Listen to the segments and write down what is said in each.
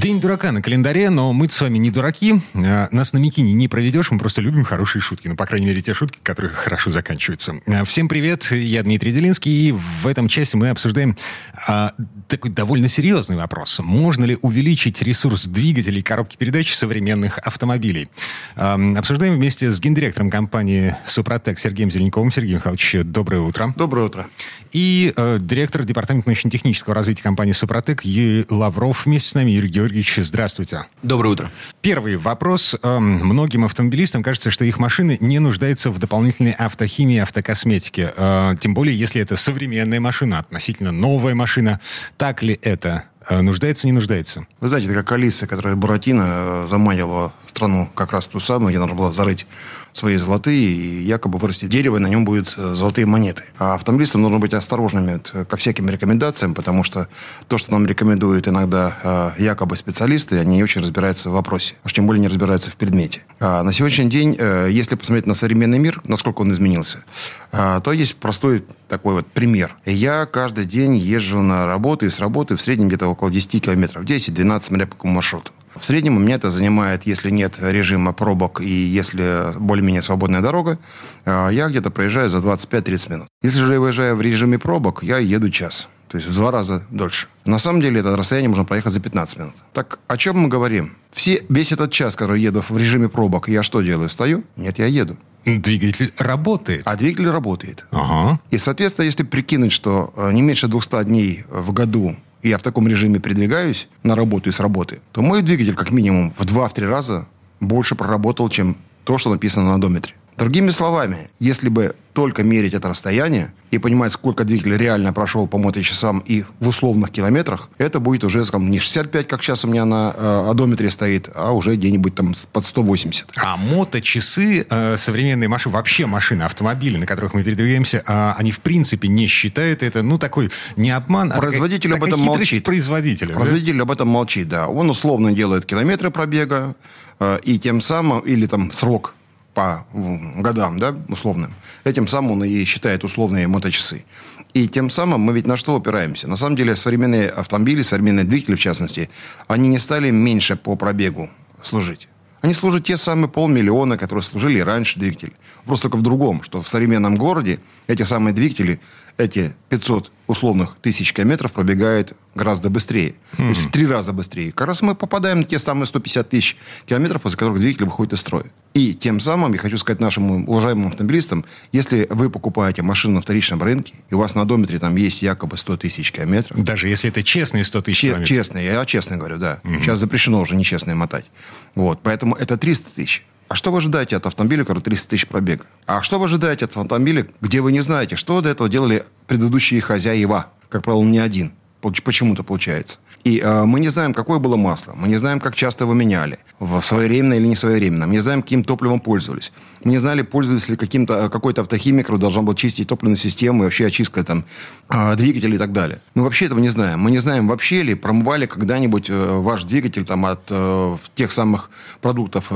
День дурака на календаре, но мы с вами не дураки. А, Нас на Микине не проведешь, мы просто любим хорошие шутки. Ну, по крайней мере, те шутки, которые хорошо заканчиваются. А, Всем привет, я Дмитрий Делинский, и в этом части мы обсуждаем а, такой довольно серьезный вопрос. Можно ли увеличить ресурс двигателей коробки передач современных автомобилей? А, обсуждаем вместе с гендиректором компании «Супротек» Сергеем Зеленковым. Сергей Михайлович, доброе утро. Доброе утро. И э, директор департамента научно-технического развития компании «Супротек» Юрий Лавров вместе с нами. Юрий Георгиевич, здравствуйте. Доброе утро. Первый вопрос. Эм, Многим автомобилистам кажется, что их машины не нуждаются в дополнительной автохимии, автокосметике. Э, Тем более, если это современная машина, относительно новая машина. Так ли это? Э, Нуждается, не нуждается? Вы знаете, это как Алиса, которая Буратино э, заманила в страну как раз ту самую, где нужно было зарыть свои золотые и якобы вырастить дерево, и на нем будут э, золотые монеты. А автомобилистам нужно быть осторожными э, ко всяким рекомендациям, потому что то, что нам рекомендуют иногда э, якобы специалисты, они не очень разбираются в вопросе, уж тем более не разбираются в предмете. А на сегодняшний день, если посмотреть на современный мир, насколько он изменился, то есть простой такой вот пример. Я каждый день езжу на работу и с работы в среднем где-то около 10 километров, 10-12, смотря по какому маршруту. В среднем у меня это занимает, если нет режима пробок и если более-менее свободная дорога, э, я где-то проезжаю за 25-30 минут. Если же я выезжаю в режиме пробок, я еду час. То есть в два раза дольше. На самом деле это расстояние можно проехать за 15 минут. Так о чем мы говорим? Все, весь этот час, который еду в режиме пробок, я что делаю? Стою? Нет, я еду. Двигатель работает. А двигатель работает. Ага. И, соответственно, если прикинуть, что э, не меньше 200 дней в году я в таком режиме передвигаюсь на работу и с работы, то мой двигатель как минимум в 2-3 раза больше проработал, чем то, что написано на одометре. Другими словами, если бы только мерить это расстояние и понимать, сколько двигатель реально прошел по моточасам и в условных километрах, это будет уже скажем, не 65, как сейчас у меня на э, одометре стоит, а уже где-нибудь там под 180. А моточасы, э, современные машины, вообще машины, автомобили, на которых мы передвигаемся, а, они в принципе не считают это, ну, такой не обман, а Производитель такая- об этом молчит. производителя. да? Производитель об этом молчит, да. Он условно делает километры пробега, э, и тем самым, или там срок по годам, да, условным. Этим самым он и считает условные моточасы. И тем самым мы ведь на что опираемся? На самом деле современные автомобили, современные двигатели в частности, они не стали меньше по пробегу служить. Они служат те самые полмиллиона, которые служили раньше двигатели. Просто только в другом, что в современном городе эти самые двигатели, эти 500 условных тысяч километров пробегают гораздо быстрее. То есть в три раза быстрее. Как раз мы попадаем на те самые 150 тысяч километров, после которых двигатель выходит из строя. И тем самым, я хочу сказать нашим уважаемым автомобилистам, если вы покупаете машину на вторичном рынке, и у вас на одометре там есть якобы 100 тысяч километров, Даже если это честные 100 тысяч Че- километров. честно, я честно говорю, да. Сейчас запрещено уже нечестное мотать. Вот, поэтому это 300 тысяч. А что вы ожидаете от автомобиля, который 300 тысяч пробега? А что вы ожидаете от автомобиля, где вы не знаете, что до этого делали предыдущие хозяева? Как правило, не один. Почему-то получается. И э, мы не знаем, какое было масло. Мы не знаем, как часто его меняли. В своевременно или не своевременно. Мы не знаем, каким топливом пользовались. Мы не знали, пользовались ли каким-то, э, какой-то автохимик, который должен был чистить топливную систему и вообще очистка там, э, двигателя и так далее. Мы вообще этого не знаем. Мы не знаем, вообще ли промывали когда-нибудь э, ваш двигатель там, от э, тех самых продуктов э,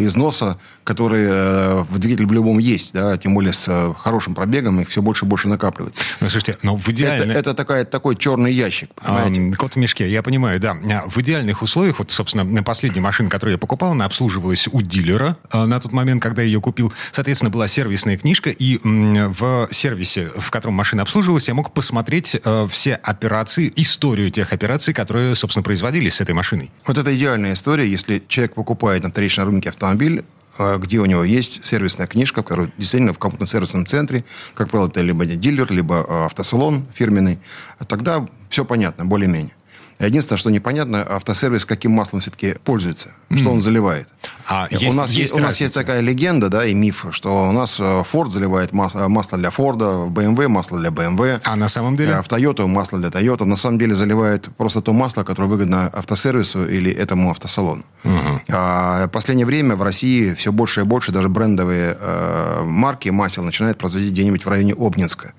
износа, которые э, в двигателе в любом есть. Да? Тем более с э, хорошим пробегом их все больше и больше накапливается. Ну, слушайте, но в Это, идеальной... это такая, такой черный ящик, понимаете? Ам, Кот в мешке, я понимаю, да. А, В идеальных условиях, вот, собственно, на последнюю машину, которую я покупал, она обслуживалась у дилера а, на тот момент, когда я ее купил. Соответственно, была сервисная книжка, и в сервисе, в котором машина обслуживалась, я мог посмотреть э, все операции, историю тех операций, которые, собственно, производились с этой машиной. Вот это идеальная история, если человек покупает на вторичном рынке автомобиль, где у него есть сервисная книжка, в которой действительно в каком-то сервисном центре, как правило, это либо дилер, либо автосалон фирменный, тогда все понятно, более-менее. Единственное, что непонятно, автосервис каким маслом все-таки пользуется, что он заливает. А у есть- нас, есть у нас есть такая легенда, да, и миф, что у нас э, Ford заливает э, масло для в BMW масло для BMW. А на самом деле? Э, В Toyota масло для Toyota. На самом деле заливает просто то масло, которое выгодно автосервису или этому автосалону. А, в последнее время в России все больше и больше даже брендовые э, марки масел начинают производить где-нибудь в районе Обнинска.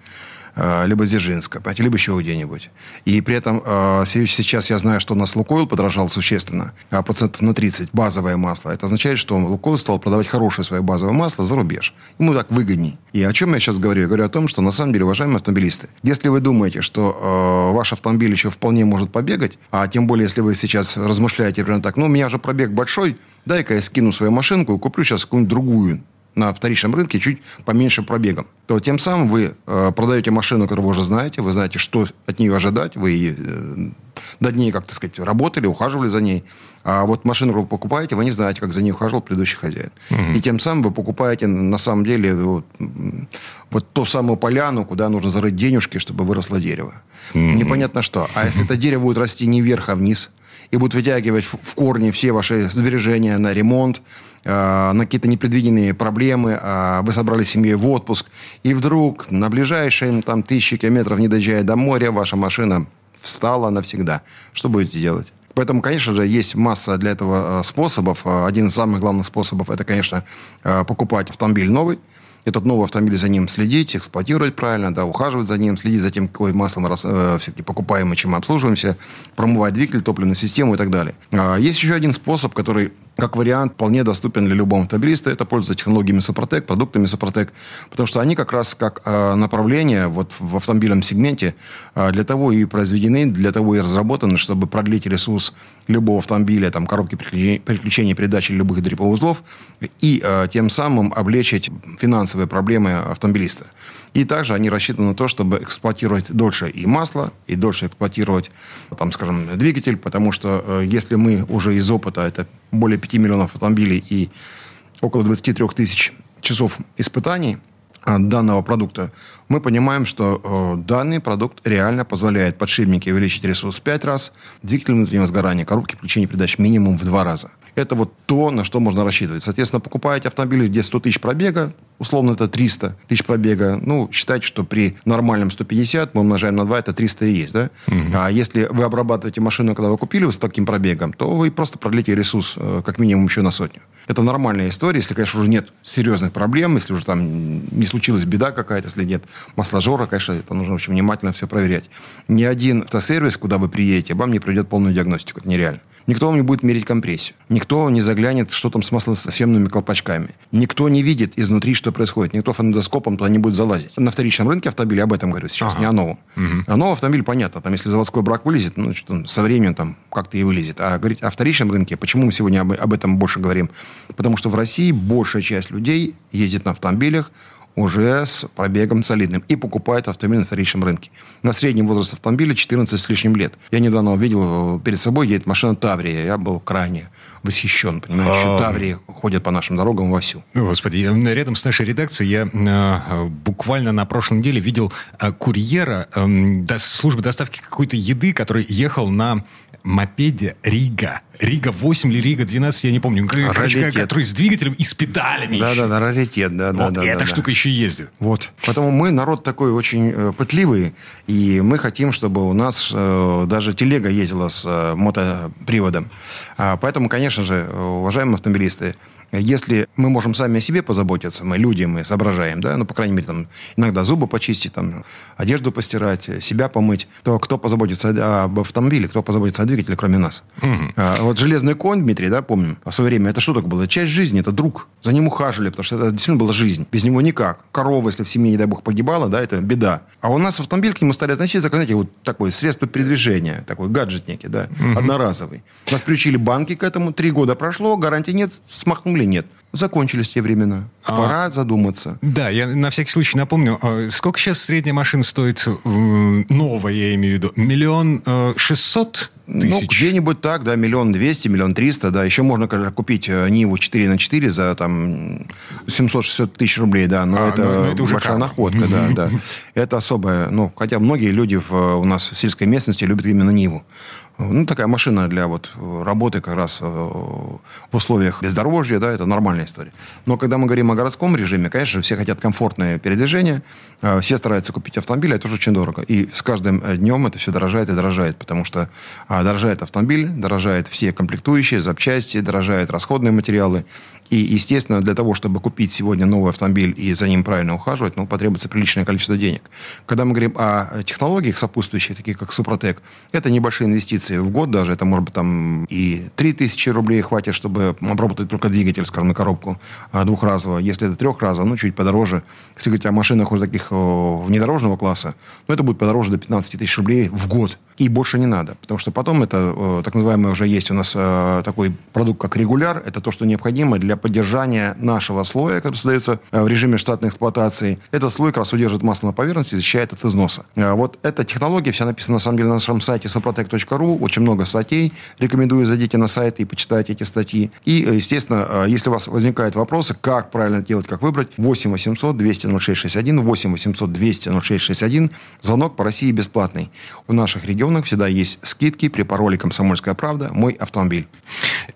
Э, Либо Дзержинска, либо еще где-нибудь. И при этом э, се- сейчас я знаю, что у нас Лукойл подорожал существенно, а процентов на 30 базовое масло. Это означает, что Лукойл стал продавать хорошее свое базовое масло за рубеж. Ему так выгодней. И о чем я сейчас говорю? Я говорю о том, что на самом деле, уважаемые автомобилисты, если вы думаете, что э, ваш автомобиль еще вполне может побегать, а тем более, если вы сейчас размышляете примерно так, ну, у меня же пробег большой, дай-ка я скину свою машинку и куплю сейчас какую-нибудь другую на вторичном рынке чуть поменьше пробегом, то тем самым вы э, продаете машину, которую вы уже знаете, вы знаете, что от нее ожидать, вы э, над ней, как так сказать, работали, ухаживали за ней. А вот машину, которую вы покупаете, вы не знаете, как за ней ухаживал предыдущий хозяин. И тем самым вы покупаете, на самом деле, вот, вот ту самую поляну, куда нужно зарыть денежки, чтобы выросло дерево. Непонятно что. А если это дерево будет расти не вверх, а вниз, и будут вытягивать в корни все ваши сбережения на ремонт, э, на какие-то непредвиденные проблемы, а вы собрали семьей в отпуск, и вдруг на ближайшие там, тысячи километров, не доезжая до моря, ваша машина встала навсегда. Что будете делать? Поэтому, конечно же, есть масса для этого э, способов. Э, Один из самых главных способов – это, конечно, э, покупать автомобиль новый, этот новый автомобиль за ним следить, эксплуатировать правильно, да, ухаживать за ним, следить за тем, какое масло мы рас- э, все-таки покупаем и чем обслуживаемся, промывать двигатель, топливную систему и так далее. А, Есть еще один способ, который, как вариант, вполне доступен для любого автомобилиста. Это пользоваться технологиями Супротек, продуктами Супротек, потому что они как раз как э, направление вот в автомобильном сегменте э, для того и произведены, для того и разработаны, чтобы продлить ресурс любого автомобиля, там, коробки переключения, переключения передач или любых гидроповузлов, и э, тем самым облегчить финансовые проблемы автомобилиста. И также они рассчитаны на то, чтобы эксплуатировать дольше и масло, и дольше эксплуатировать, там, скажем, двигатель, потому что э, если мы уже из опыта, это более 5 миллионов автомобилей и около 23 тысяч часов испытаний а, данного продукта, мы понимаем, что э, данный продукт реально позволяет подшипники увеличить ресурс в 5 раз, двигатель внутреннего сгорания, коробки включения передач минимум в 2 раза. Это вот то, на что можно рассчитывать. Соответственно, покупаете автомобиль, где 100 тысяч пробега, условно это 300 тысяч пробега, ну, считайте, что при нормальном 150 мы умножаем на 2, это 300 и есть, да? А если вы обрабатываете машину, когда вы купили с таким пробегом, то вы просто продлите ресурс э, как минимум еще на сотню. Это нормальная история, если, конечно, уже нет серьезных проблем, если уже там не случилась беда какая-то, если нет масложора, конечно, это нужно очень внимательно все проверять. Ни один автосервис, куда вы приедете, вам не придет полную диагностику. Это нереально. Никто вам не будет мерить компрессию. Никто не заглянет, что там с маслосъемными колпачками. Никто не видит изнутри, что происходит. Никто фонендоскопом туда не будет залазить. На вторичном рынке автомобиля об этом говорю сейчас, не о новом. А новый автомобиль, понятно, там, если заводской брак вылезет, ну, что со временем там как-то и вылезет. А говорить о вторичном рынке, почему мы сегодня об, об этом больше говорим? Потому что в России большая часть людей ездит на автомобилях, уже с пробегом солидным и покупает автомобиль на вторичном рынке. На средний возраст автомобиля 14 с лишним лет. Я недавно увидел, э, перед собой едет машина Таврия. Я был крайне восхищен. Понимаете, что Таврии ходят по нашим дорогам вовсю. О, Господи, рядом с нашей редакцией я э, буквально на прошлой неделе видел э, курьера службы доставки какой-то еды, который ехал на мопеде Рига. Рига 8 или Рига 12, я не помню. Раритет. который с двигателем и с педалями еще. Да-да-да, раритет, да, да, Вот, да. и да, эта да. штука еще ездит. Вот. Поэтому мы народ такой очень э, пытливый, и мы хотим, чтобы у нас э, даже телега ездила с э, мотоприводом. А, поэтому, конечно же, э, уважаемые автомобилисты, если мы можем сами о себе позаботиться, мы люди, мы соображаем, да, ну, по крайней мере, там, иногда зубы почистить, там, одежду постирать, себя помыть, то кто позаботится об автомобиле, кто позаботится о двигателе, кроме нас? А, вот железный конь, Дмитрий, да, помним, в свое время, это что такое было? Часть жизни, это друг. За ним ухаживали, потому что это действительно была жизнь. Без него никак. Корова, если в семье, не дай бог, погибала, да, это беда. А у нас автомобиль к нему стали относиться, как, знаете, вот такое средство передвижения, такой гаджет некий, да, одноразовый. Нас приучили банки к этому, три года прошло, гарантии нет, смахнули нет. Закончились те времена. Пора задуматься. Да, я на всякий случай напомню, э, сколько сейчас средняя машина стоит, э, новая, я имею в виду, миллион э, шестьсот Ну, тысяч? где-нибудь так, да, миллион двести, миллион триста, да. Еще можно, конечно, купить э, Ниву 4 на 4 за там 760 тысяч рублей, да, но А, это, ну, ну, это уже большая карма. находка, да, да. Это особая, ну, хотя многие люди в, у нас в сельской местности любят именно Ниву. Ну, такая машина для вот работы как раз э, в условиях бездорожья, да, это нормальная история. Но когда мы говорим о городском режиме, конечно, все хотят комфортное передвижение, э, все стараются купить автомобиль, а это тоже очень дорого. И с каждым э, днем это все дорожает и дорожает, потому что а, дорожает автомобиль, дорожает все комплектующие, запчасти, дорожают расходные материалы. И, естественно, для того, чтобы купить сегодня новый автомобиль и за ним правильно ухаживать, ну, потребуется приличное количество денег. Когда мы говорим о технологиях сопутствующих, таких как Супротек, это небольшие инвестиции в год даже. Это, может быть, там и 3 тысячи рублей хватит, чтобы обработать только двигатель, скажем, на коробку а, двухразового. Если это трехразово, ну, чуть подороже. Если говорить о машинах уже таких внедорожного класса, ну, это будет подороже до 15 тысяч рублей в год. И больше не надо. Потому что потом это, э, так называемый, уже есть у нас э, такой продукт, как регуляр. Это то, что необходимо для поддержания нашего слоя, который создается э, в режиме штатной эксплуатации. Этот слой как раз удерживает масло на поверхности и защищает от износа. Э, Вот эта технология вся написана, на самом деле, на нашем сайте suprotec.ru. Очень много статей. Рекомендую, зайдите на сайт и почитайте эти статьи. И, э, естественно, э, если у вас возникают вопросы, как правильно делать, как выбрать, 8 800 200 0661, 8 800 200 0661. Звонок по России бесплатный. В наших регионах всегда есть скидки при пароле «Комсомольская правда. Мой автомобиль».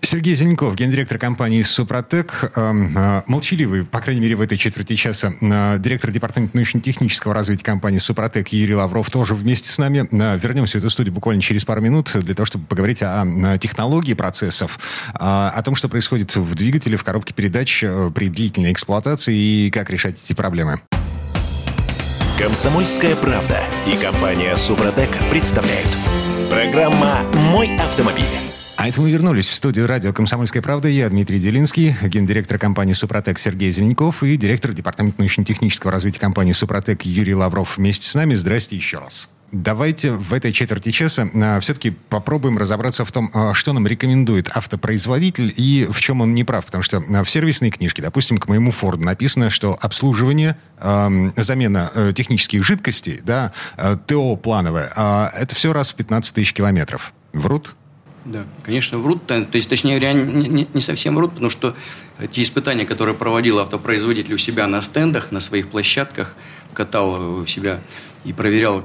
Сергей Зеленков, гендиректор компании «Супротек», эм, э, молчаливый, по крайней мере, в этой четверти часа, э, директор департамента научно-технического развития компании «Супротек» Юрий Лавров тоже вместе с нами. Э, Вернемся в эту студию буквально через пару минут для того, чтобы поговорить о, технологии процессов, э, о том, что происходит в двигателе, в коробке передач при длительной эксплуатации и как решать эти проблемы. Комсомольская правда и компания Супротек представляют. Программа «Мой автомобиль». А это мы вернулись в студию радио «Комсомольская правда». Я Дмитрий Делинский, гендиректор компании «Супротек» Сергей Зеленков и директор департамента научно-технического развития компании «Супротек» Юрий Лавров вместе с нами. Здрасте еще раз. Давайте в этой четверти часа а, все-таки попробуем разобраться в том, а, что нам рекомендует автопроизводитель и в чем он не прав. Потому что а, в сервисной книжке, допустим, к моему Форду написано, что обслуживание, ам, замена э, технических жидкостей, да, э, ТО плановое, а, это все раз в 15 тысяч километров. Врут? Да, конечно, врут. То есть, точнее говоря, не, не- совсем врут, потому что те испытания, которые проводил автопроизводитель у себя на стендах, на своих площадках, катал у себя и проверял,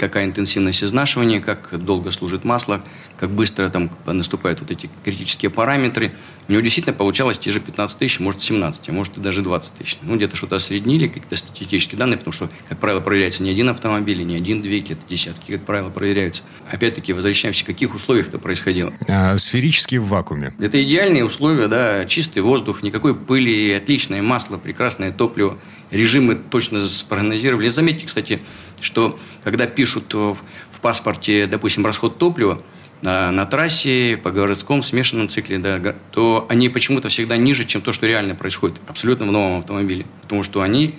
какая интенсивность изнашивания, как долго служит масло, как быстро там наступают вот эти критические параметры. У него действительно получалось те же 15 тысяч, может 17, а может и даже 20 тысяч. Ну, где-то что-то осреднили, какие-то статистические данные, потому что, как правило, проверяется не один автомобиль, не один двигатель, это десятки, как правило, проверяются. Опять-таки, возвращаемся, в каких условиях это происходило. А, сферически в вакууме. Это идеальные условия, да, чистый воздух, никакой пыли, отличное масло, прекрасное топливо. Режимы точно спрогнозировали. Заметьте, кстати, что когда пишут в, в паспорте, допустим, расход топлива на, на трассе, по городском смешанном цикле, да, то они почему-то всегда ниже, чем то, что реально происходит абсолютно в новом автомобиле. Потому что они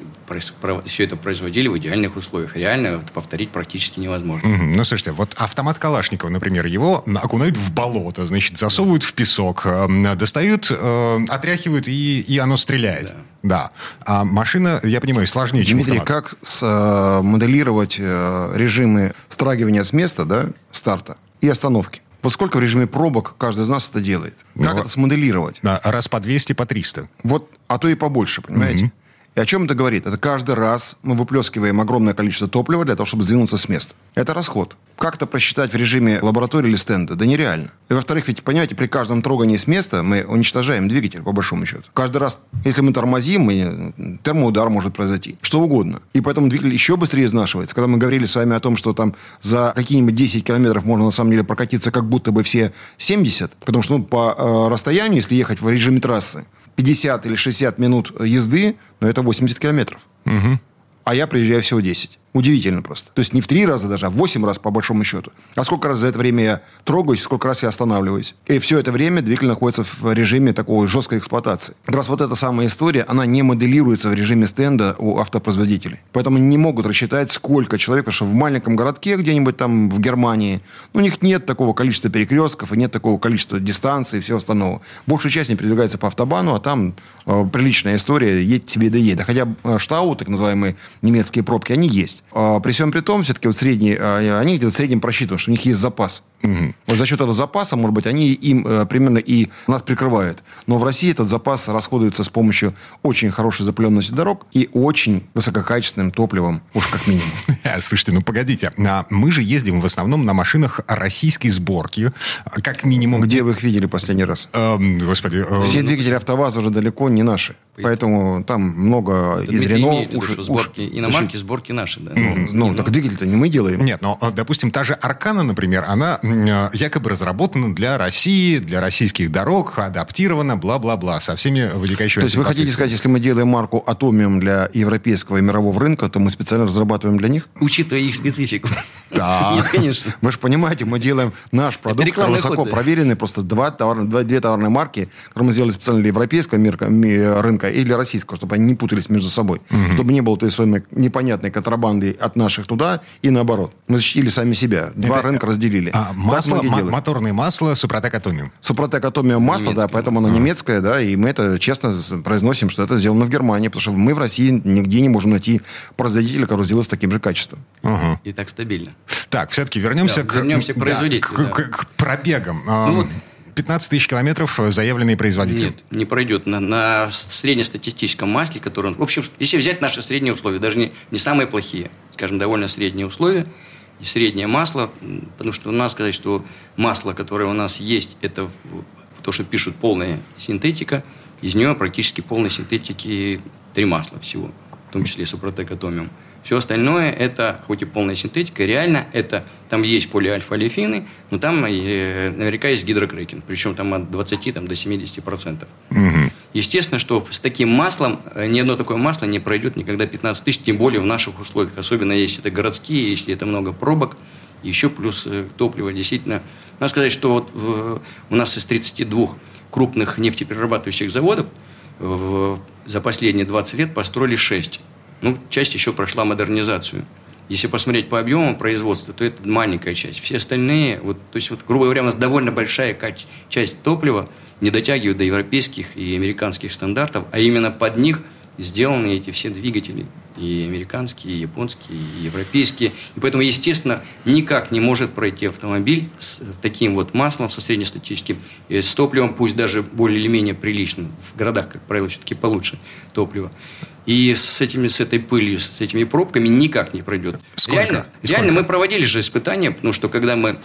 все это производили в идеальных условиях. Реально это повторить практически невозможно. Мгм. Ну, слушайте, вот автомат Калашникова, например, его окунают в болото, значит, засовывают в песок, э, достают, э, отряхивают, и, и оно стреляет. Да. А машина, я понимаю, сложнее, чем Дмитрий, автомат. как с- э, моделировать э, режимы страгивания с места, да, старта и остановки? Вот сколько в режиме пробок каждый из нас это делает? Как Ну, это смоделировать? Да, раз по 200, по 300. Вот, а то и побольше, понимаете? И о чем это говорит? Это каждый раз мы выплескиваем огромное количество топлива для того, чтобы сдвинуться с места. Это расход. Как это просчитать в режиме лаборатории или стенда? Да нереально. И во-вторых, ведь, понимаете, при каждом трогании с места мы уничтожаем двигатель, по большому счету. Каждый раз, если мы тормозим, мы, термоудар может произойти. Что угодно. И поэтому двигатель еще быстрее изнашивается. Когда мы говорили с вами о том, что там за какие-нибудь 10 километров можно на самом деле прокатиться как будто бы все 70, потому что ну, по э, расстоянию, если ехать в режиме трассы, 50 или 60 минут езды, но это 80 километров. А я приезжаю всего 10. Удивительно просто. То есть не в три раза даже, а в 8 раз по большому счету. А сколько раз за это время я трогаюсь, сколько раз я останавливаюсь. И все это время двигатель находится в режиме такой жесткой эксплуатации. Как раз вот эта самая история, она не моделируется в режиме стенда у автопроизводителей. Поэтому не могут рассчитать, сколько человек, потому что в маленьком городке где-нибудь там в Германии, ну, у них нет такого количества перекрестков и нет такого количества дистанций и всего остального. Большая часть не передвигается по автобану, а там э, приличная история, едь тебе да едь. Хотя э, штау, так называемые немецкие пробки, они есть. А при всем при том, все-таки вот средние, э, они где-то в среднем просчитывают, что у них есть запас. Вот за счет этого запаса, может быть, они им э, примерно и нас прикрывают. Но в России этот запас расходуется с помощью очень хорошей запыленности дорог и очень высококачественным топливом, уж как минимум. Слушайте, ну погодите, а мы же ездим в основном на машинах российской сборки, как минимум. Где вы их видели последний раз? Эм, господи. э, Все двигатели АвтоВАЗа уже далеко не наши. Поэтому там много из Рено. сборки иномарки, сборки наши, да. Ну, так двигатель-то не мы делаем. Нет, но, э, допустим, та же Аркана, например, она якобы разработана для России, для российских дорог, адаптирована, бла-бла-бла, со всеми вытекающими... То есть вы хотите сказать, если мы делаем марку Атомиум для европейского и мирового рынка, то мы специально разрабатываем для них? Учитывая их специфику. Да. Нет, конечно. Вы же понимаете, мы делаем наш продукт высоко ход, да. проверенный, просто два товар- два- две товарные марки, которые мы сделали специально для европейского мирка- ми- рынка и для российского, чтобы они не путались между собой. Чтобы не было той самой непонятной контрабанды от наших туда и наоборот. Мы защитили сами себя. Два Это, рынка разделили. А, масло, делают. моторное масло Супротек Атомиум. Супротек Атомиум масло, да, Немецкое. поэтому оно немецкое, да, и мы это честно произносим, что это сделано в Германии, потому что мы в России нигде не можем найти производителя, который сделает с таким же качеством. Ага. И так стабильно. Так, все-таки вернемся, Да, к, вернемся к да, производителю, к, да. к- к пробегам. А, Ну вот. 15 тысяч километров э, заявленные производители. Нет, не пройдет. На, на среднестатистическом масле, который... он- В общем, если взять наши средние условия, даже не, не самые плохие, скажем, довольно средние условия, и среднее масло, потому что надо сказать, что масло, которое у нас есть, это то, что пишут полная синтетика, из нее практически полной синтетики три масла всего, в том числе Супротек. Все остальное это, хоть и полная синтетика, реально это, там есть полиальфа-олефины, но там э, наверняка есть гидрокрекинг, причем там от 20 там, до 70 процентов. Естественно, что с таким маслом э, ни одно такое масло не пройдет никогда 15 тысяч, тем более в наших условиях, особенно если это городские, если это много пробок, еще плюс э, топливо. Действительно, надо сказать, что вот в- у нас из 32 крупных нефтеперерабатывающих заводов в- за последние 20 лет построили 6. Ну, часть еще прошла модернизацию. Если посмотреть по объемам производства, то это маленькая часть. Все остальные, вот, то есть, вот, грубо говоря, у нас довольно большая часть топлива не дотягивает до европейских и американских стандартов, а именно под них сделаны эти все двигатели. И американские, и японские, и европейские. И поэтому, естественно, никак не может пройти автомобиль с таким вот маслом, со среднестатистическим, э, с топливом, пусть даже более или менее приличным. В городах, как правило, все-таки получше топливо. И с, этими, с этой пылью, с этими пробками никак не пройдет. Сколько? Реально, И реально сколько? мы проводили же испытания, потому что когда мы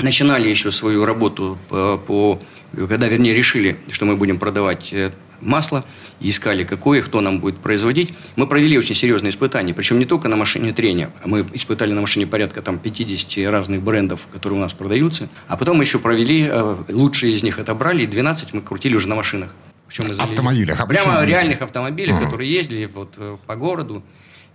начинали еще свою работу по, по- когда, вернее, решили, что мы будем продавать э, масло, и искали, какое, кто нам будет производить, мы провели очень серьезные испытания, причем не только на машине трения, мы испытали на машине порядка там 50 разных брендов, которые у нас продаются, а потом мы еще провели, э, лучшие из них отобрали, и 12 мы крутили уже на машинах. Причем мы залили- Автомобилях, Прямо реальных автомобилях, которые ездили вот э, по городу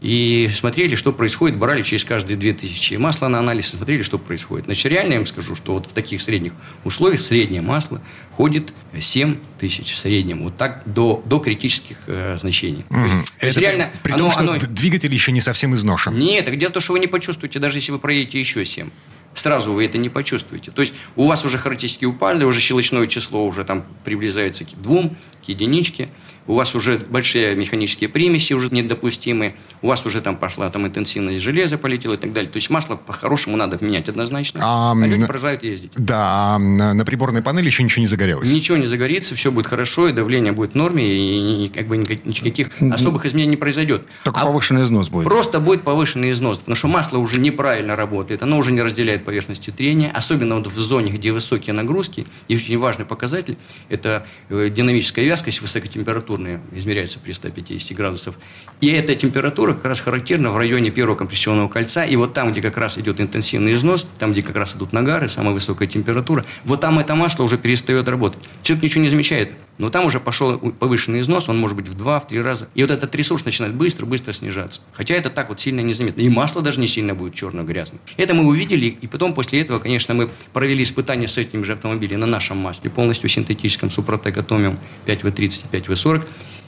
и смотрели, что происходит, брали через каждые 2000 масла на анализ, смотрели, что происходит. Значит, реально я им скажу, что вот в таких средних условиях среднее масло ходит 7 тысяч в среднем, вот так до, до критических э, значений. То есть, Мгм. то есть Это реально при оно- том, что оно- двигатель еще не совсем изношен. нет, так дело в том, что вы не почувствуете, даже если вы проедете еще 7. Сразу вы это не почувствуете. То есть у вас уже характеристики упали, уже щелочное число уже там приближается к двум, к единичке. У вас уже большие механические примеси уже недопустимые. У вас уже там пошла там интенсивность железа полетела и так далее. То есть масло по-хорошему надо менять однозначно. А, А, люди продолжают ездить. Да, а на, на приборной панели еще ничего не загорелось. Ничего не загорится, все будет хорошо, и давление будет в норме, и, и как бы никак- никаких особых изменений не произойдет. Только А повышенный износ будет. Просто будет повышенный износ, потому что масло уже неправильно работает, оно уже не разделяет поверхности трения, особенно вот в зоне, где высокие нагрузки. И очень важный показатель – это э, динамическая вязкость высокотемпературная, измеряется при 150 градусов. И эта температура как раз характерна в районе первого компрессионного кольца, и вот там, где как раз идет интенсивный износ, там, где как раз идут нагары, самая высокая температура, вот там это масло уже перестает работать. Человек ничего не замечает, но там уже пошел повышенный износ, он может быть в два, в три раза. И вот этот ресурс начинает быстро-быстро снижаться. Хотя это так вот сильно незаметно. И масло даже не сильно будет черно-грязным. Это мы увидели, и потом после этого, конечно, мы провели испытания с этим же автомобилем на нашем масле, полностью синтетическом Супротек Атомиум 5В30 и 5В40,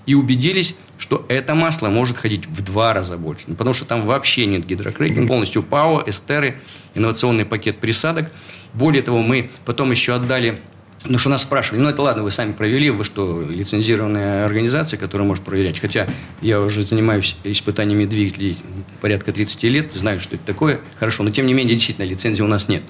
и убедились, что это масло может ходить в два раза больше. Ну, Потому что там вообще нет гидрокрекинга, полностью ПАО, эстеры, инновационный пакет присадок. Более того, мы потом еще отдали ну, что нас спрашивали, ну, это ладно, вы сами провели, вы что, лицензированная организация, которая может проверять. Хотя я уже занимаюсь испытаниями двигателей порядка 30 лет, знаю, что это такое. Хорошо, но тем не менее, действительно, лицензии у нас нет.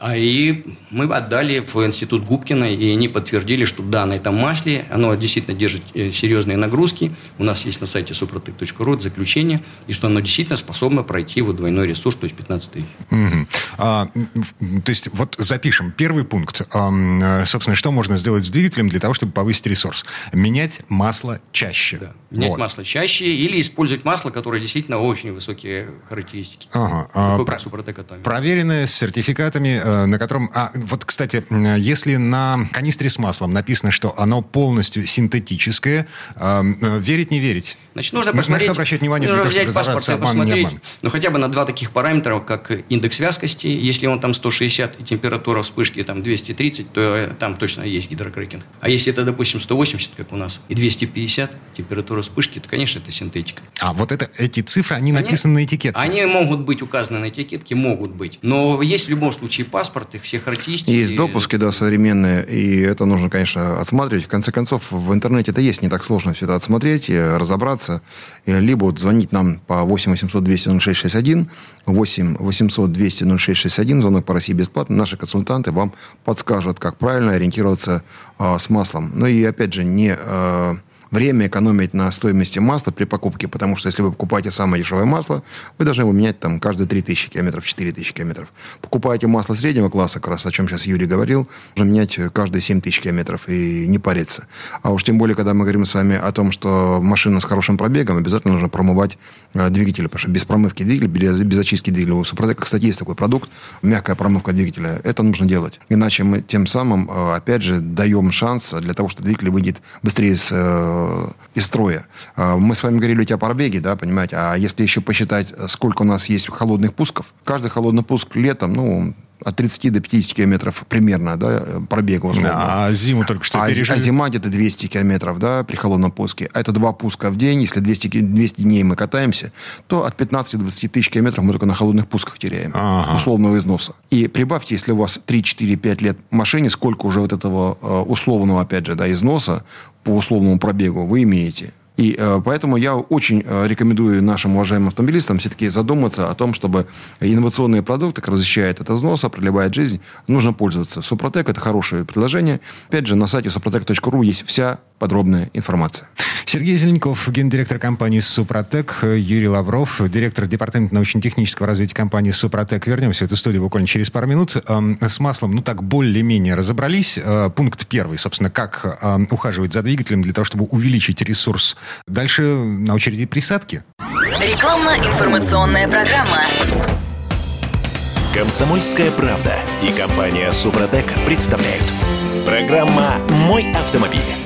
А и мы отдали в институт Губкина, и они подтвердили, что да, на этом масле оно действительно держит э, серьезные нагрузки. У нас есть на сайте suprotec.ru заключение, и что оно действительно способно пройти вот двойной ресурс, то есть 15 тысяч. Угу. А, то есть вот запишем. Первый пункт. А, собственно, что можно сделать с двигателем для того, чтобы повысить ресурс? Менять масло чаще. Да. Менять вот. масло чаще или использовать масло, которое действительно очень высокие характеристики. Ага. А, про- проверенное с сертификатами на котором... А, вот, кстати, если на канистре с маслом написано, что оно полностью синтетическое, э, э, верить не верить? Значит, нужно посмотреть... На что обращать внимание нужно взять паспорт и посмотреть, ну, хотя бы на два таких параметра, как индекс вязкости. Если он там 160 и температура вспышки там 230, то там точно есть гидрокрекинг. А если это, допустим, 180, как у нас, и 250 температура вспышки, то, конечно, это синтетика. А вот это, эти цифры, они, они написаны на этикетке? Они могут быть указаны на этикетке, могут быть. Но есть в любом случае паспорт, их все характеристики. Есть допуски, да, современные, и это нужно, конечно, отсматривать. В конце концов, в интернете это есть, не так сложно все это отсмотреть разобраться. Либо вот звонить нам по 8 800 200 0661, 8 800 200 0661, звонок по России бесплатно. Наши консультанты вам подскажут, как правильно ориентироваться э, с маслом. Ну и, опять же, не... Э, время экономить на стоимости масла при покупке, потому что если вы покупаете самое дешевое масло, вы должны его менять там каждые 3000 километров, 4000 километров. Покупаете масло среднего класса, как раз о чем сейчас Юрий говорил, нужно менять каждые 7000 километров и не париться. А уж тем более, когда мы говорим с вами о том, что машина с хорошим пробегом, обязательно нужно промывать э, двигатель, потому что без промывки двигателя, без, очистки двигателя, у Супротека, кстати, есть такой продукт, мягкая промывка двигателя, это нужно делать. Иначе мы тем самым, э, опять же, даем шанс для того, чтобы двигатель выйдет быстрее из э, Э, из строя. Э, мы с вами говорили о пробеге, да, понимаете, а если еще посчитать, сколько у нас есть холодных пусков, каждый холодный пуск летом, ну, от 30 до 50 километров примерно, да, пробега условно. А зиму только что а, пережили. А зима где-то 200 километров, да, при холодном пуске. А это два пуска в день. Если 200, 200 дней мы катаемся, то от 15 до 20 тысяч километров мы только на холодных пусках теряем. Ага. Условного износа. И прибавьте, если у вас 3-4-5 лет машине, сколько уже вот этого э, условного, опять же, да, износа по условному пробегу вы имеете. И э, поэтому я очень э, рекомендую нашим уважаемым автомобилистам все-таки задуматься о том, чтобы инновационные продукты, которые защищают от износа, продлевают жизнь, нужно пользоваться. Супротек – это хорошее предложение. Опять же, на сайте suprotec.ru есть вся подробная информация. Сергей Зеленков, гендиректор компании «Супротек», Юрий Лавров, директор департамента научно-технического развития компании «Супротек». Вернемся в эту студию буквально через пару минут. Эм, с маслом, ну так, более-менее разобрались. Э, пункт первый, собственно, как эм, ухаживать за двигателем для того, чтобы увеличить ресурс. Дальше на очереди присадки. Рекламно-информационная программа. Комсомольская правда и компания «Супротек» представляют. Программа «Мой автомобиль».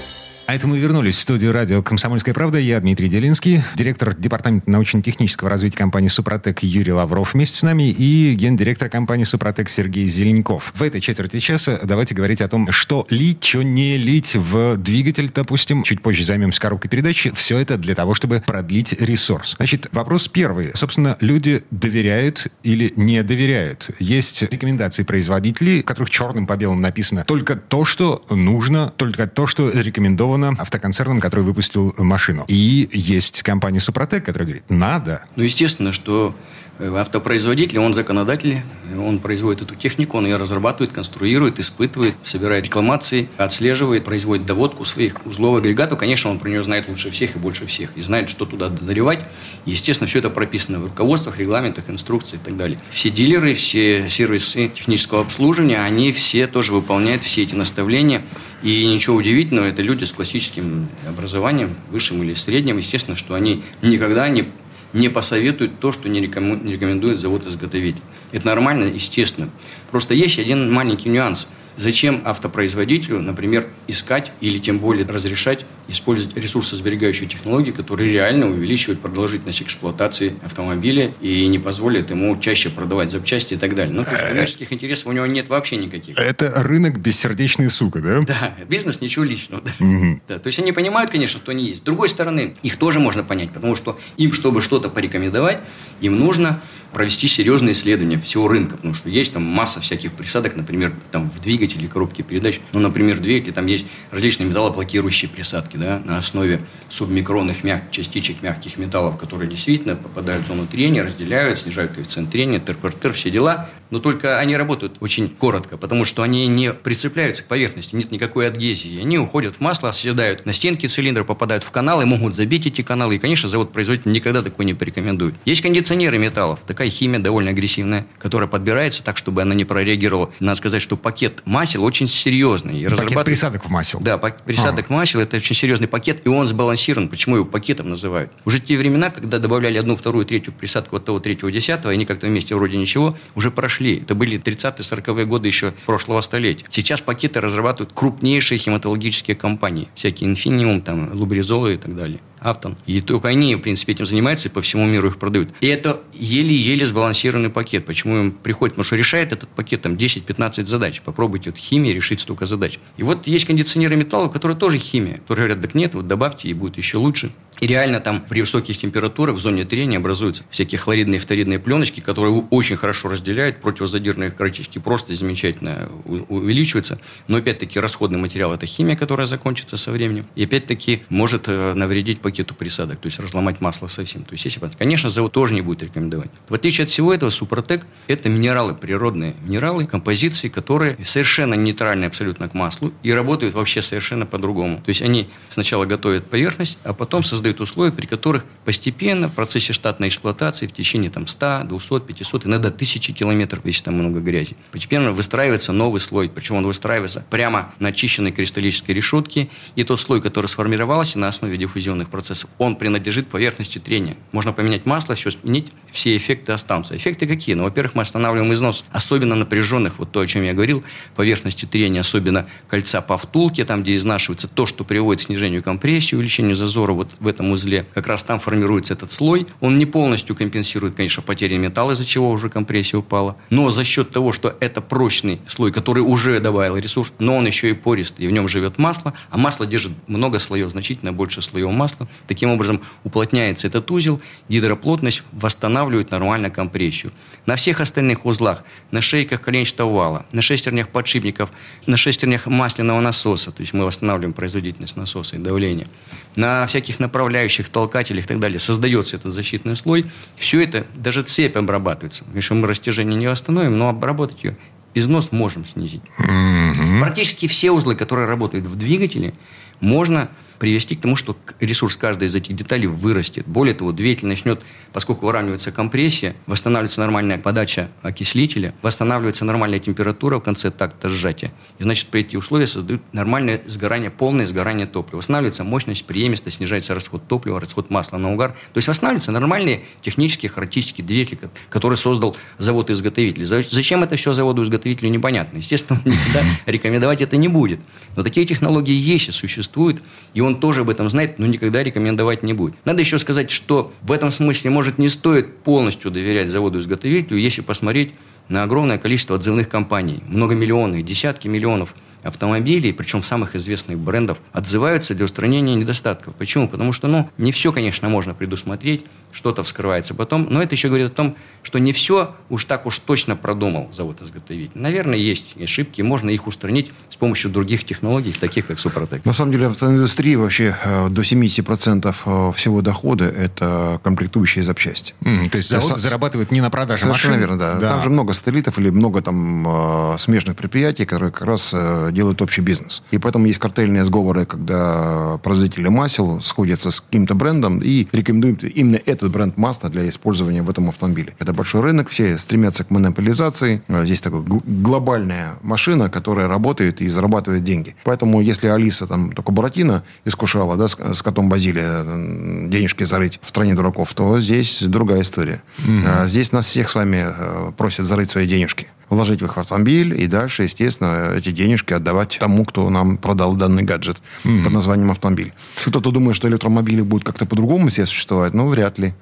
А это мы вернулись в студию радио «Комсомольская правда». Я Дмитрий Делинский, директор департамента научно-технического развития компании «Супротек» Юрий Лавров вместе с нами и гендиректор компании «Супротек» Сергей Зеленков. В этой четверти часа давайте говорить о том, что лить, что не лить в двигатель, допустим. Чуть позже займемся коробкой передач. Все это для того, чтобы продлить ресурс. Значит, вопрос первый. Собственно, люди доверяют или не доверяют. Есть рекомендации производителей, в которых черным по белому написано только то, что нужно, только то, что рекомендовано сделано автоконцерном, который выпустил машину. И есть компания Супротек, которая говорит, надо. Ну, естественно, что автопроизводитель, он законодатель, он производит эту технику, он ее разрабатывает, конструирует, испытывает, собирает рекламации, отслеживает, производит доводку своих узлов агрегатов. Конечно, он про нее знает лучше всех и больше всех. И знает, что туда доливать. Естественно, все это прописано в руководствах, регламентах, инструкциях и так далее. Все дилеры, все сервисы технического обслуживания, они все тоже выполняют все эти наставления. И ничего удивительного, это люди с классическим образованием, высшим или средним. Естественно, что они никогда не, не посоветуют то, что не рекомендует завод-изготовитель. Это нормально, естественно. Просто есть один маленький нюанс – Зачем автопроизводителю, например, искать или тем более разрешать использовать ресурсосберегающие технологии, которые реально увеличивают продолжительность эксплуатации автомобиля и не позволят ему чаще продавать запчасти и так далее. Ну, коммерческих интересов у него нет вообще никаких. Это рынок бессердечная сука, да? Да, бизнес ничего личного. Да. Угу. Да, то есть они понимают, конечно, что они есть. С другой стороны, их тоже можно понять, потому что им, чтобы что-то порекомендовать, им нужно провести серьезные исследования всего рынка, потому что есть там масса всяких присадок, например, там в двигателе коробки передач. Ну, например, в двигателе там есть различные металлоблокирующие присадки, да, на основе субмикронных мяг... частичек мягких металлов, которые действительно попадают в зону трения, разделяют, снижают коэффициент трения, ТРПРТР, все дела. Но только они работают очень коротко, потому что они не прицепляются к поверхности, нет никакой адгезии. Они уходят в масло, оседают на стенки цилиндра, попадают в каналы, могут забить эти каналы. И, конечно, завод-производитель никогда такой не порекомендует. Есть кондиционеры металлов. Такая химия довольно агрессивная, которая подбирается так, чтобы она не прореагировала. Надо сказать, что пакет масел очень серьезный. И Пакет разрабатывает- присадок в масел. да, пак- присадок А. масел – это очень серьезный пакет, и он сбалансирован. Почему его пакетом называют? Уже те времена, когда добавляли одну, вторую, третью присадку от того, третьего, десятого, они как-то вместе вроде ничего, уже прошли. Это были 30-е, 40-е годы еще прошлого столетия. Сейчас пакеты разрабатывают крупнейшие хематологические компании. Всякие Инфиниум, там, Лубризолы и так далее. Автон. И только они, в принципе, этим занимаются и по всему миру их продают. И это еле-еле сбалансированный пакет. Почему им приходит? Потому что решает этот пакет там 10-15 задач. Попробуйте вот химия решить столько задач. И вот есть кондиционеры металлов, которые тоже химия. Которые говорят, так нет, вот добавьте, и будет еще лучше. И реально там при высоких температурах в зоне трения образуются всякие хлоридные и фторидные пленочки, которые очень хорошо разделяют. Противозадирные характеристики просто замечательно увеличиваются. Но опять-таки расходный материал – это химия, которая закончится со временем. И опять-таки может э, навредить пакету присадок, то есть разломать масло совсем. То есть, если, конечно, завод тоже не будет рекомендовать. В отличие от всего этого, Супротек – это минералы, природные минералы, композиции, которые совершенно нейтральны абсолютно к маслу и работают вообще совершенно по-другому. То есть, они сначала готовят поверхность, а потом создают условия, при которых постепенно в процессе штатной эксплуатации в течение там, 100, 200, 500, иногда тысячи километров, если там много грязи, постепенно выстраивается новый слой. Причем он выстраивается прямо на очищенной кристаллической решетке. И тот слой, который сформировался на основе диффузионных процессов, он принадлежит поверхности трения. Можно поменять масло, все сменить, все эффекты останутся. Эффекты какие? Ну, во-первых, мы останавливаем износ особенно напряженных, вот то, о чем я говорил, поверхности трения, особенно кольца по втулке, там, где изнашивается то, что приводит к снижению компрессии, увеличению зазора вот в этом узле. Как раз там формируется этот слой. Он не полностью компенсирует, конечно, потери металла, из-за чего уже компрессия упала. Но за счет того, что это прочный слой, который уже добавил ресурс, но он еще и пористый, и в нем живет масло, а масло держит много слоев, значительно больше слоев масла. Таким образом, уплотняется этот узел, гидроплотность восстанавливает нормально компрессию. На всех остальных узлах, на шейках коленчатого вала, на шестернях подшипников, на шестернях масляного насоса, то есть мы восстанавливаем производительность насоса и давление, на всяких направляющих, толкателях и так далее, создается этот защитный слой. Все это, даже цепь обрабатывается. Конечно, мы растяжение не восстановим, но обработать ее износ можем снизить. Практически все узлы, которые работают в двигателе, можно привести к тому, что ресурс каждой из этих деталей вырастет. Более того, двигатель начнет, поскольку выравнивается компрессия, восстанавливается нормальная подача окислителя, восстанавливается нормальная температура в конце такта сжатия. И значит, при эти условия создают нормальное сгорание, полное сгорание топлива. Восстанавливается мощность, преемистость, снижается расход топлива, расход масла на угар. То есть восстанавливаются нормальные технические характеристики двигателя, ко- который создал завод-изготовитель. За- Зачем это все заводу-изготовителю, непонятно. Естественно, он никогда рекомендовать это не будет. Но такие технологии есть и существуют, и он тоже об этом знает, но никогда рекомендовать не будет. Надо еще сказать, что в этом смысле, может, не стоит полностью доверять заводу-изготовителю, если посмотреть на огромное количество отзывных компаний, многомиллионных, десятки миллионов автомобилей, причем самых известных брендов, отзываются для устранения недостатков. Почему? Потому что, ну, не все, конечно, можно предусмотреть, что-то вскрывается потом, но это еще говорит о том, что не все уж так уж точно продумал завод-изготовитель. Наверное, есть ошибки, можно их устранить с помощью других технологий, таких как Супротек. На самом деле в автоиндустрии вообще э, до 70% э, всего дохода это комплектующие запчасти. М, То есть завод Со- зарабатывает не на продаже Совершенно машин. верно, да. Там же много сателлитов или много там э, смежных предприятий, которые как раз делают общий бизнес. И поэтому есть картельные сговоры, когда производители масел сходятся с каким-то брендом и рекомендуют именно этот бренд масла для использования в этом автомобиле. Это большой рынок, все стремятся к монополизации. Э, Здесь такая гл- глобальная машина, которая работает и зарабатывает деньги. Поэтому если Алиса там только Буратино искушала, да, с, с котом Базилия денежки зарыть в стране дураков, то здесь другая история. А здесь нас всех с вами э, просят зарыть свои денежки вложить в их автомобиль и дальше, естественно, эти денежки отдавать тому, кто нам продал данный гаджет под названием автомобиль. Кто-то думает, что электромобили будут как-то по-другому себе существовать, ну, вряд ли.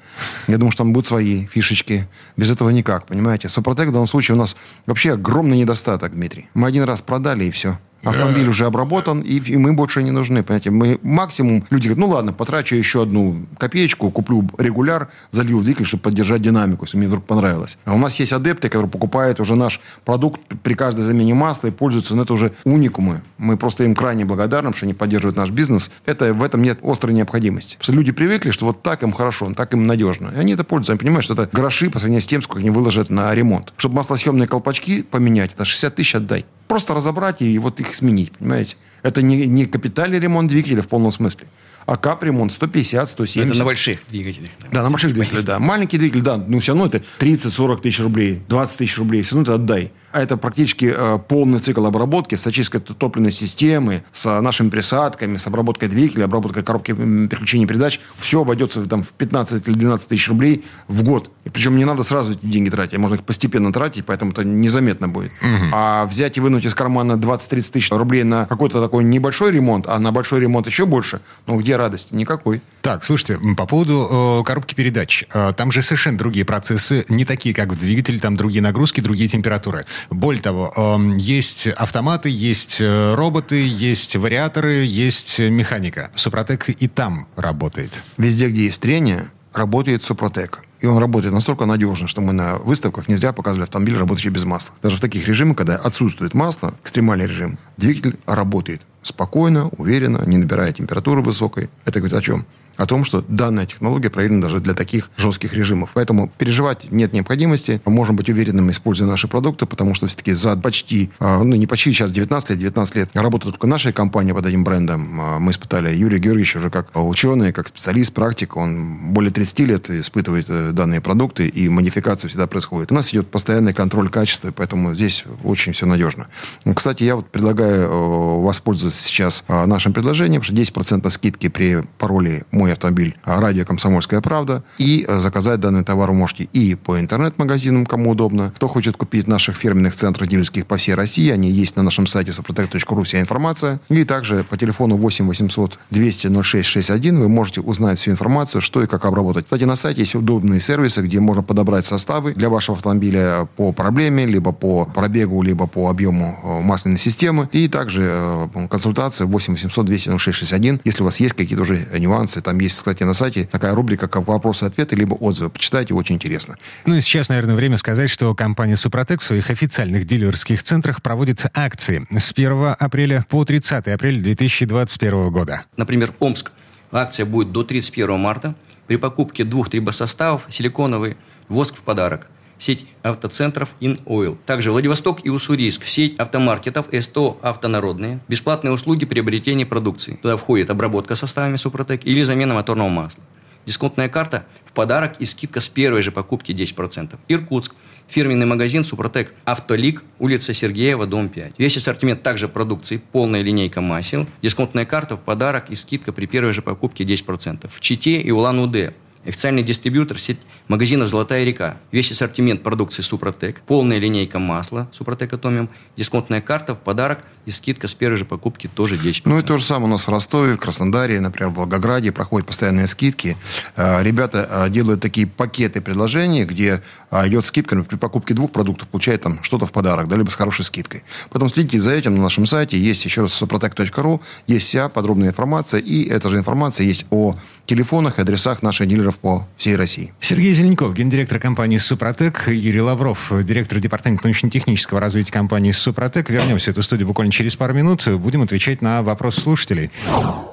Я думаю, что там будут свои фишечки. Без этого никак, понимаете? Супротек в данном случае у нас вообще огромный недостаток, Дмитрий. Мы один раз продали, и все. Автомобиль уже обработан, и, и мы больше не нужны, понимаете. Мы максимум, люди говорят, ну ладно, потрачу еще одну копеечку, куплю регуляр, залью в двигатель, чтобы поддержать динамику, если мне вдруг понравилось. А у нас есть адепты, которые покупают уже наш продукт при каждой замене масла и пользуются, но это уже уникумы. Мы просто им крайне благодарны, что они поддерживают наш бизнес. Это, в этом нет острой необходимости. Потому что люди привыкли, что вот так им хорошо, так им надежно. И они это пользуются. Они понимают, что это гроши по сравнению с тем, сколько они выложат на ремонт. Чтобы маслосъемные колпачки поменять, это 60 тысяч отдай. Просто разобрать и вот их сменить, понимаете? Это не, не капитальный ремонт двигателя в полном смысле. А капремонт 150, 170. Это на больших двигателях. Да, на больших двигателях, да. Маленький двигатель, да, ну все равно это 30-40 тысяч рублей, 20 тысяч рублей, все равно это отдай. А это практически э, полный цикл обработки с очисткой топливной системы, с нашими присадками, с обработкой двигателя, обработкой коробки переключения передач. Все обойдется там, в 15 или 12 тысяч рублей в год. И причем не надо сразу эти деньги тратить, можно их постепенно тратить, поэтому это незаметно будет. Угу. А взять и вынуть из кармана 20-30 тысяч рублей на какой-то такой небольшой ремонт, а на большой ремонт еще больше, ну где радость? Никакой. Так, слушайте, по поводу э, коробки передач. Э, там же совершенно другие процессы, не такие, как в двигателе, там другие нагрузки, другие температуры. Более того, э, есть автоматы, есть э, роботы, есть вариаторы, есть механика. Супротек и там работает. Везде, где есть трение, работает Супротек. И он работает настолько надежно, что мы на выставках не зря показывали автомобиль, работающий без масла. Даже в таких режимах, когда отсутствует масло, экстремальный режим, двигатель работает спокойно, уверенно, не набирая температуры высокой. Это говорит о чем? О том, что данная технология проверена даже для таких жестких режимов. Поэтому переживать нет необходимости. Можем быть уверенными, используя наши продукты, потому что все-таки за почти, а, ну не почти, сейчас 19 лет, 19 лет работает только наша компания под этим брендом. А, мы испытали Юрий Георгиевич уже как ученый, как специалист, практик. Он более 30 лет испытывает э, данные продукты, и модификация всегда происходит. У нас идет постоянный контроль качества, поэтому здесь очень все надежно. Кстати, я вот предлагаю э, воспользоваться сейчас а, нашим предложением, что 10% скидки при пароле «Мой мой автомобиль радио «Комсомольская правда». И э, заказать данный товар вы можете и по интернет-магазинам, кому удобно. Кто хочет купить в наших фирменных центрах дилерских по всей России, они есть на нашем сайте suprotec.ru, вся информация. И также по телефону 8 800 200 0661 вы можете узнать всю информацию, что и как обработать. Кстати, на сайте есть удобные сервисы, где можно подобрать составы для вашего автомобиля по проблеме, либо по пробегу, либо по объему э, масляной системы. И также э, консультация 8 800 200 0661, если у вас есть какие-то уже нюансы, там там есть, кстати, на сайте такая рубрика, как вопросы-ответы, либо отзывы. Почитайте, очень интересно. Ну и сейчас, наверное, время сказать, что компания «Супротек» в своих официальных дилерских центрах проводит акции с 1 апреля по 30 апреля 2021 года. Например, Омск. Акция будет до 31 марта. При покупке двух трибосоставов силиконовый воск в подарок сеть автоцентров InOil. Также Владивосток и Уссурийск, сеть автомаркетов СТО «Автонародные», бесплатные услуги приобретения продукции. Туда входит обработка составами Супротек или замена моторного масла. Дисконтная карта в подарок и скидка с первой же покупки 10%. Иркутск. Фирменный магазин «Супротек Автолик», улица Сергеева, дом 5. Весь ассортимент также продукции, полная линейка масел, дисконтная карта в подарок и скидка при первой же покупке 10%. В Чите и Улан-Удэ Официальный дистрибьютор – сеть магазинов «Золотая река». Весь ассортимент продукции «Супротек», полная линейка масла «Супротек Атомиум», дисконтная карта в подарок и скидка с первой же покупки тоже 10%. Ну и то же самое у нас в Ростове, в Краснодаре, например, в Волгограде проходят постоянные скидки. Э, ребята э, делают такие пакеты предложений, где э, идет скидка, при покупке двух продуктов получает там что-то в подарок, да, либо с хорошей скидкой. Потом следите за этим на нашем сайте. Есть еще раз suprotec.ru, есть вся подробная информация, и эта же информация есть о телефонах и адресах наших дилеров по всей России. Сергей Зеленков, гендиректор компании «Супротек», Юрий Лавров, директор департамента научно-технического развития компании «Супротек». Вернемся в эту студию буквально через пару минут. Будем отвечать на вопросы слушателей.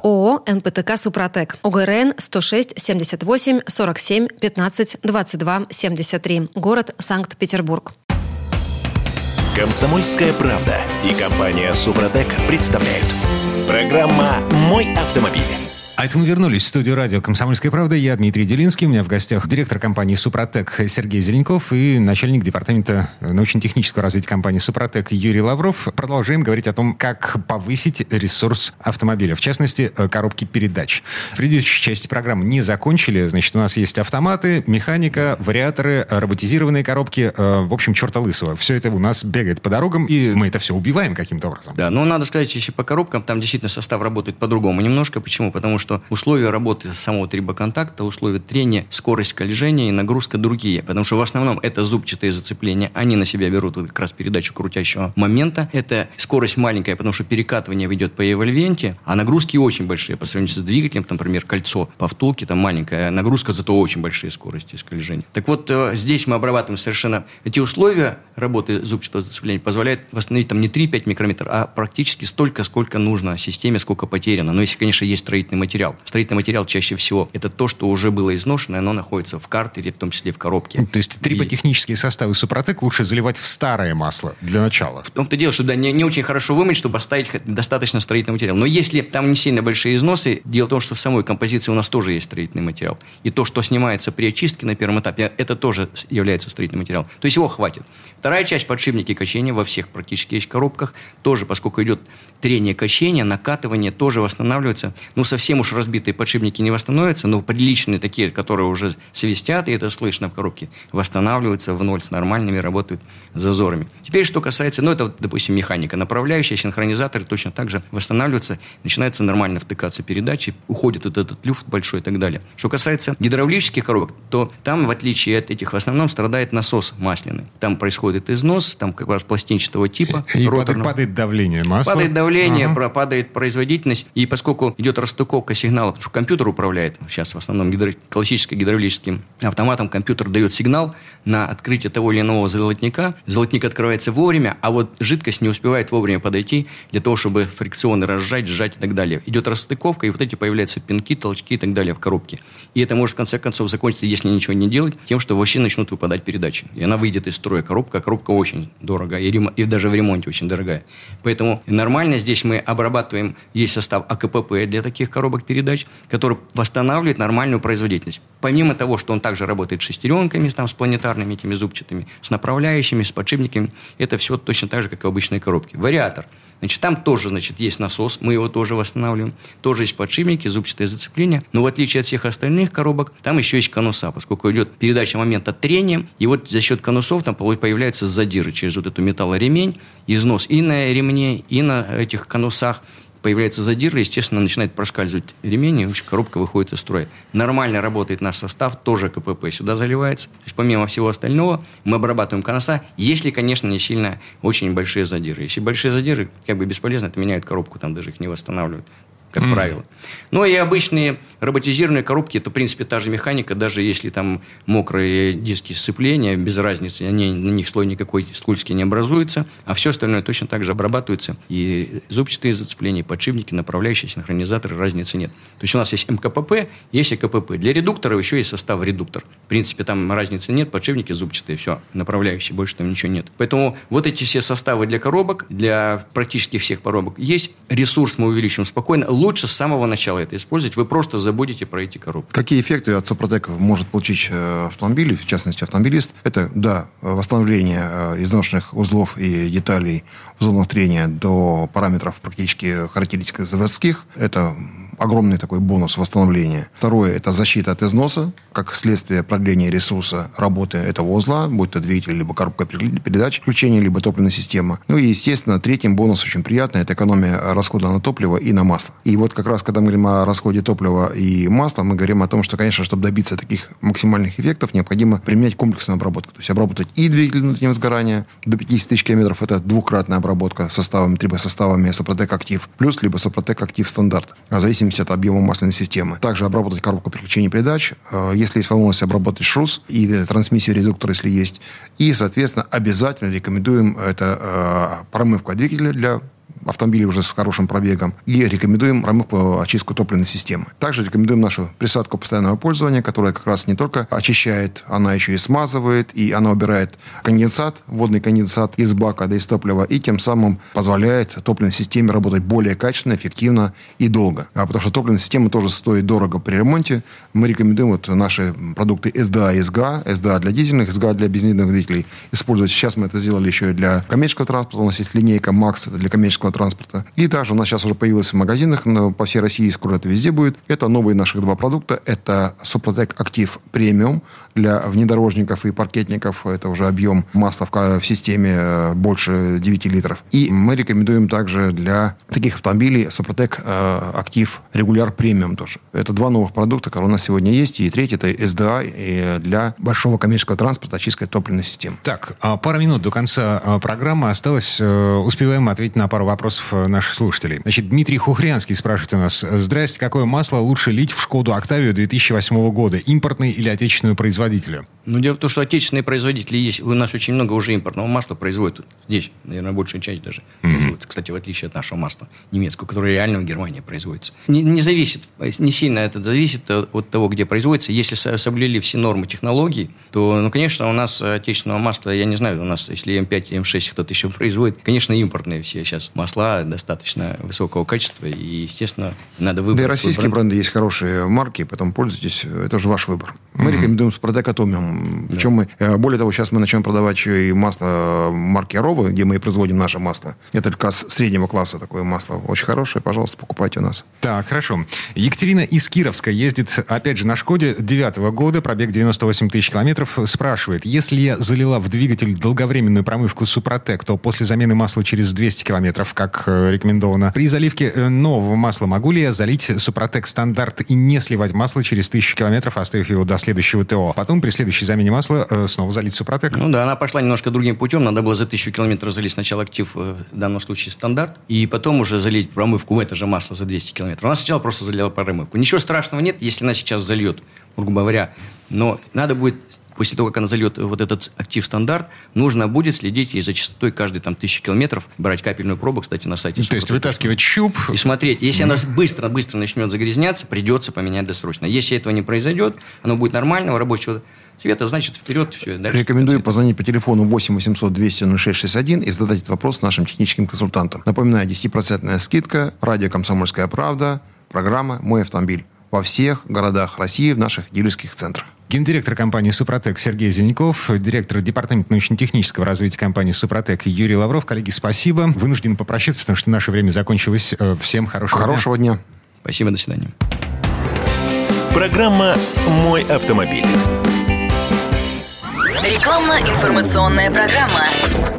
ООО «НПТК Супротек». ОГРН 106 78 47 15 22 73. Город Санкт-Петербург. Комсомольская правда и компания «Супротек» представляют. Программа «Мой автомобиль». А это мы вернулись в студию радио «Комсомольская правда». Я Дмитрий Делинский. У меня в гостях директор компании «Супротек» Сергей Зеленков и начальник департамента научно-технического развития компании «Супротек» Юрий Лавров. Продолжаем говорить о том, как повысить ресурс автомобиля, в частности, э, коробки передач. В предыдущей части программы не закончили. Значит, у нас есть автоматы, механика, вариаторы, роботизированные коробки. Э, в общем, черта лысого. Все это у нас бегает по дорогам, и мы это все убиваем каким-то образом. Да, но надо сказать еще по коробкам, там действительно состав работает по-другому немножко. Почему? Потому что что условия работы самого трибоконтакта, условия трения, скорость скольжения и нагрузка другие. Потому что в основном это зубчатые зацепления, они на себя берут как раз передачу крутящего момента. Это скорость маленькая, потому что перекатывание ведет по эвольвенте, а нагрузки очень большие по сравнению с двигателем, например, кольцо по втулке, там маленькая нагрузка, зато очень большие скорости скольжения. Так вот, э, здесь мы обрабатываем совершенно эти условия работы зубчатого зацепления, позволяют восстановить там не 3-5 микрометров, а практически столько, сколько нужно системе, сколько потеряно. Но если, конечно, есть строительный материал. Строительный материал чаще всего это то, что уже было изношено, и оно находится в картере, в том числе в коробке. То есть триботехнические составы Супротек лучше заливать в старое масло для начала? В том-то дело, что да, не, не очень хорошо вымыть, чтобы оставить достаточно строительный материал. Но если там не сильно большие износы, дело в том, что в самой композиции у нас тоже есть строительный материал. И то, что снимается при очистке на первом этапе, это тоже является строительным материалом. То есть его хватит. Вторая часть подшипники качения во всех практически есть коробках. Тоже, поскольку идет трение качения, накатывание, тоже восстанавливается. Ну, совсем уж разбитые подшипники не восстановятся, но приличные такие, которые уже свистят, и это слышно в коробке, восстанавливаются в ноль с нормальными, работают зазорами. Теперь, что касается, ну, это, допустим, механика. Направляющая, синхронизаторы точно так же восстанавливаются, начинается нормально втыкаться передачи, уходит вот этот люфт большой и так далее. Что касается гидравлических коробок, то там, в отличие от этих, в основном страдает насос масляный. Там происходит износ, там как раз пластинчатого типа. И падает, падает давление масла. Падает давление, ага. падает производительность. И поскольку идет расстыковка сигнала, потому что компьютер управляет сейчас в основном гидро... классическим гидравлическим автоматом, компьютер дает сигнал на открытие того или иного золотника. Золотник открывается вовремя, а вот жидкость не успевает вовремя подойти для того, чтобы фрикционы разжать, сжать и так далее. Идет расстыковка, и вот эти появляются пинки, толчки и так далее в коробке. И это может в конце концов закончиться, если ничего не делать, тем, что вообще начнут выпадать передачи. И она выйдет из строя. Коробка, коробка очень дорого, и, рем... и даже в ремонте очень дорогая. Поэтому нормально здесь мы обрабатываем, есть состав АКПП для таких коробок передач, который восстанавливает нормальную производительность. Помимо того, что он также работает с шестеренками, там, с планетарными этими зубчатыми, с направляющими, с подшипниками, это все точно так же, как и в обычной коробке. Вариатор – Значит, там тоже, значит, есть насос, мы его тоже восстанавливаем. Тоже есть подшипники, зубчатое зацепление. Но в отличие от всех остальных коробок, там еще есть конуса, поскольку идет передача момента трения. И вот за счет конусов там появляются задиры через вот эту металлоремень, износ и на ремне, и на этих конусах появляется задир, естественно, начинает проскальзывать ремень, и коробка выходит из строя. Нормально работает наш состав, тоже КПП сюда заливается. То есть, помимо всего остального, мы обрабатываем конуса, если, конечно, не сильно очень большие задиры. Если большие задиры, как бы бесполезно, это меняют коробку, там даже их не восстанавливают как mm. правило. Ну и обычные роботизированные коробки, это, в принципе, та же механика, даже если там мокрые диски сцепления, без разницы, они, на них слой никакой скользкий не образуется, а все остальное точно так же обрабатывается. И зубчатые зацепления, подшипники, направляющие, синхронизаторы, разницы нет. То есть у нас есть МКПП, есть и КПП. Для редуктора еще есть состав редуктор. В принципе, там разницы нет, подшипники зубчатые, все, направляющие, больше там ничего нет. Поэтому вот эти все составы для коробок, для практически всех коробок есть. Ресурс мы увеличим спокойно лучше с самого начала это использовать. Вы просто забудете про эти коробки. Какие эффекты от Супротека может получить э, автомобиль, в частности автомобилист? Это, да, восстановление э, изношенных узлов и деталей узлов трения до параметров практически характеристик заводских. Это огромный такой бонус восстановления. Второе – это защита от износа, как следствие продления ресурса работы этого узла, будь то двигатель, либо коробка передач, включение, либо топливная система. Ну и, естественно, третьим бонус очень приятный – это экономия расхода на топливо и на масло. И вот как раз, когда мы говорим о расходе топлива и масла, мы говорим о том, что, конечно, чтобы добиться таких максимальных эффектов, необходимо применять комплексную обработку. То есть обработать и двигатель внутреннего сгорания до 50 тысяч километров – это двукратная обработка составами, трибосоставами Сопротек Актив, плюс либо Сопротек Актив Стандарт. А в зависимости от объема масляной системы. Также обработать коробку переключения передач. Э, если есть возможность обработать шрус и трансмиссию редуктора, если есть. И, соответственно, обязательно рекомендуем это э, промывка двигателя для автомобилей уже с хорошим пробегом. И рекомендуем промывку, очистку топливной системы. Также рекомендуем нашу присадку постоянного пользования, которая как раз не только очищает, она еще и смазывает, и она убирает конденсат, водный конденсат из бака, да из топлива, и тем самым позволяет топливной системе работать более качественно, эффективно и долго. А потому что топливная система тоже стоит дорого при ремонте. Мы рекомендуем вот наши продукты SDA и СГА, SDA для дизельных, СГА для бензиновых двигателей использовать. Сейчас мы это сделали еще и для коммерческого транспорта. У нас есть линейка Max для коммерческого транспорта. И также у нас сейчас уже появилось в магазинах по всей России, скоро это везде будет. Это новые наших два продукта. Это Супротек Актив Премиум для внедорожников и паркетников. Это уже объем масла в, в системе э, больше 9 литров. И мы рекомендуем также для таких автомобилей Супротек э, Актив Регуляр Премиум тоже. Это два новых продукта, которые у нас сегодня есть. И третий это SDA для большого коммерческого транспорта, очистка топливной системы. Так, а пара минут до конца а, программы осталось. Э, успеваем ответить на пару вопросов наших слушателей. Значит, Дмитрий Хухрянский спрашивает у нас. Здрасте, какое масло лучше лить в Шкоду Октавию 2008 года? Импортный или отечественную производителя? Ну, дело в том, что отечественные производители есть. У нас очень много уже импортного масла производят. Здесь, наверное, большая часть даже mm-hmm. производится. Кстати, в отличие от нашего масла немецкого, которое реально в Германии производится. Не, не зависит, не сильно это зависит от того, где производится. Если соблюли все нормы технологий, то, ну, конечно, у нас отечественного масла, я не знаю, у нас, если М5 и М6 кто-то еще производит, конечно, импортные все сейчас масла достаточно высокого качества, и, естественно, надо выбрать. Да и российские бренд. бренды есть хорошие марки, потом пользуйтесь, это же ваш выбор. Мы mm-hmm. рекомендуем Супротек Атомиум в чем мы... Э, более того, сейчас мы начнем продавать еще и масло марки Арова, где мы и производим наше масло. Это как раз среднего класса такое масло. Очень хорошее. Пожалуйста, покупайте у нас. Так, хорошо. Екатерина из Кировска ездит, опять же, на Шкоде девятого года, пробег 98 тысяч километров. Спрашивает, если я залила в двигатель долговременную промывку Супротек, то после замены масла через 200 километров, как э, рекомендовано, при заливке э, нового масла могу ли я залить Супротек стандарт и не сливать масло через 1000 километров, оставив его до следующего ТО? Потом при следующей замене масла э, снова залить Супротек. Ну да, она пошла немножко другим путем. Надо было за тысячу километров залить сначала актив, э, в данном случае стандарт, и потом уже залить промывку в это же масло за 200 километров. Она сначала просто залила промывку. Ничего страшного нет, если она сейчас зальет, грубо говоря. Но надо будет после того, как она зальет вот этот актив стандарт, нужно будет следить и за частотой каждые там тысячи километров, брать капельную пробу, кстати, на сайте. То есть вытаскивать щуп. И смотреть. Если она быстро-быстро начнет загрязняться, придется поменять досрочно. Если этого не произойдет, оно будет нормального рабочего цвета, значит, вперед. Все, Рекомендую позвонить по телефону 8 800 200 0661 и задать этот вопрос нашим техническим консультантам. Напоминаю, 10% скидка, радио «Комсомольская правда», программа «Мой автомобиль» во всех городах России в наших дилерских центрах. Гендиректор компании «Супротек» Сергей Зеленяков, директор департамента научно-технического развития компании «Супротек» Юрий Лавров. Коллеги, спасибо. Вынужден попрощаться, потому что наше время закончилось. Э, всем хорошего, хорошего дня. дня. Спасибо, до свидания. Программа «Мой автомобиль». Рекламно-информационная программа.